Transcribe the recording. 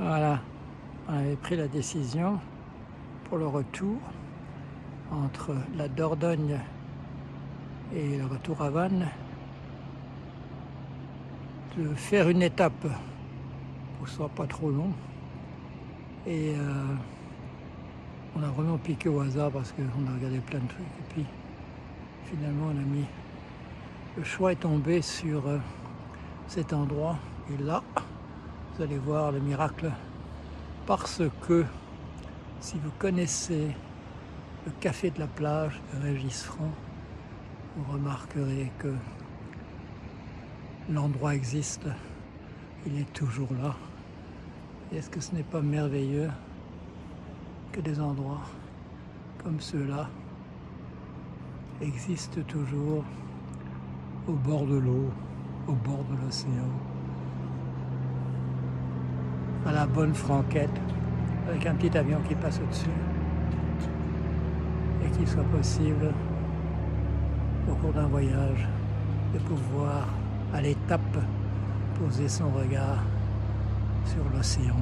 Voilà, on avait pris la décision pour le retour entre la Dordogne et le retour à Vannes de faire une étape pour que ce soit pas trop long. Et euh, on a vraiment piqué au hasard parce qu'on a regardé plein de trucs. Et puis finalement on a mis. Le choix est tombé sur euh, cet endroit. Et là, allez voir le miracle. Parce que si vous connaissez le café de la plage de Régis Franc, vous remarquerez que l'endroit existe, il est toujours là. Est-ce que ce n'est pas merveilleux que des endroits comme ceux-là existent toujours au bord de l'eau, au bord de l'océan, à la bonne franquette, avec un petit avion qui passe au-dessus, et qu'il soit possible, au cours d'un voyage, de pouvoir à l'étape poser son regard sur l'océan.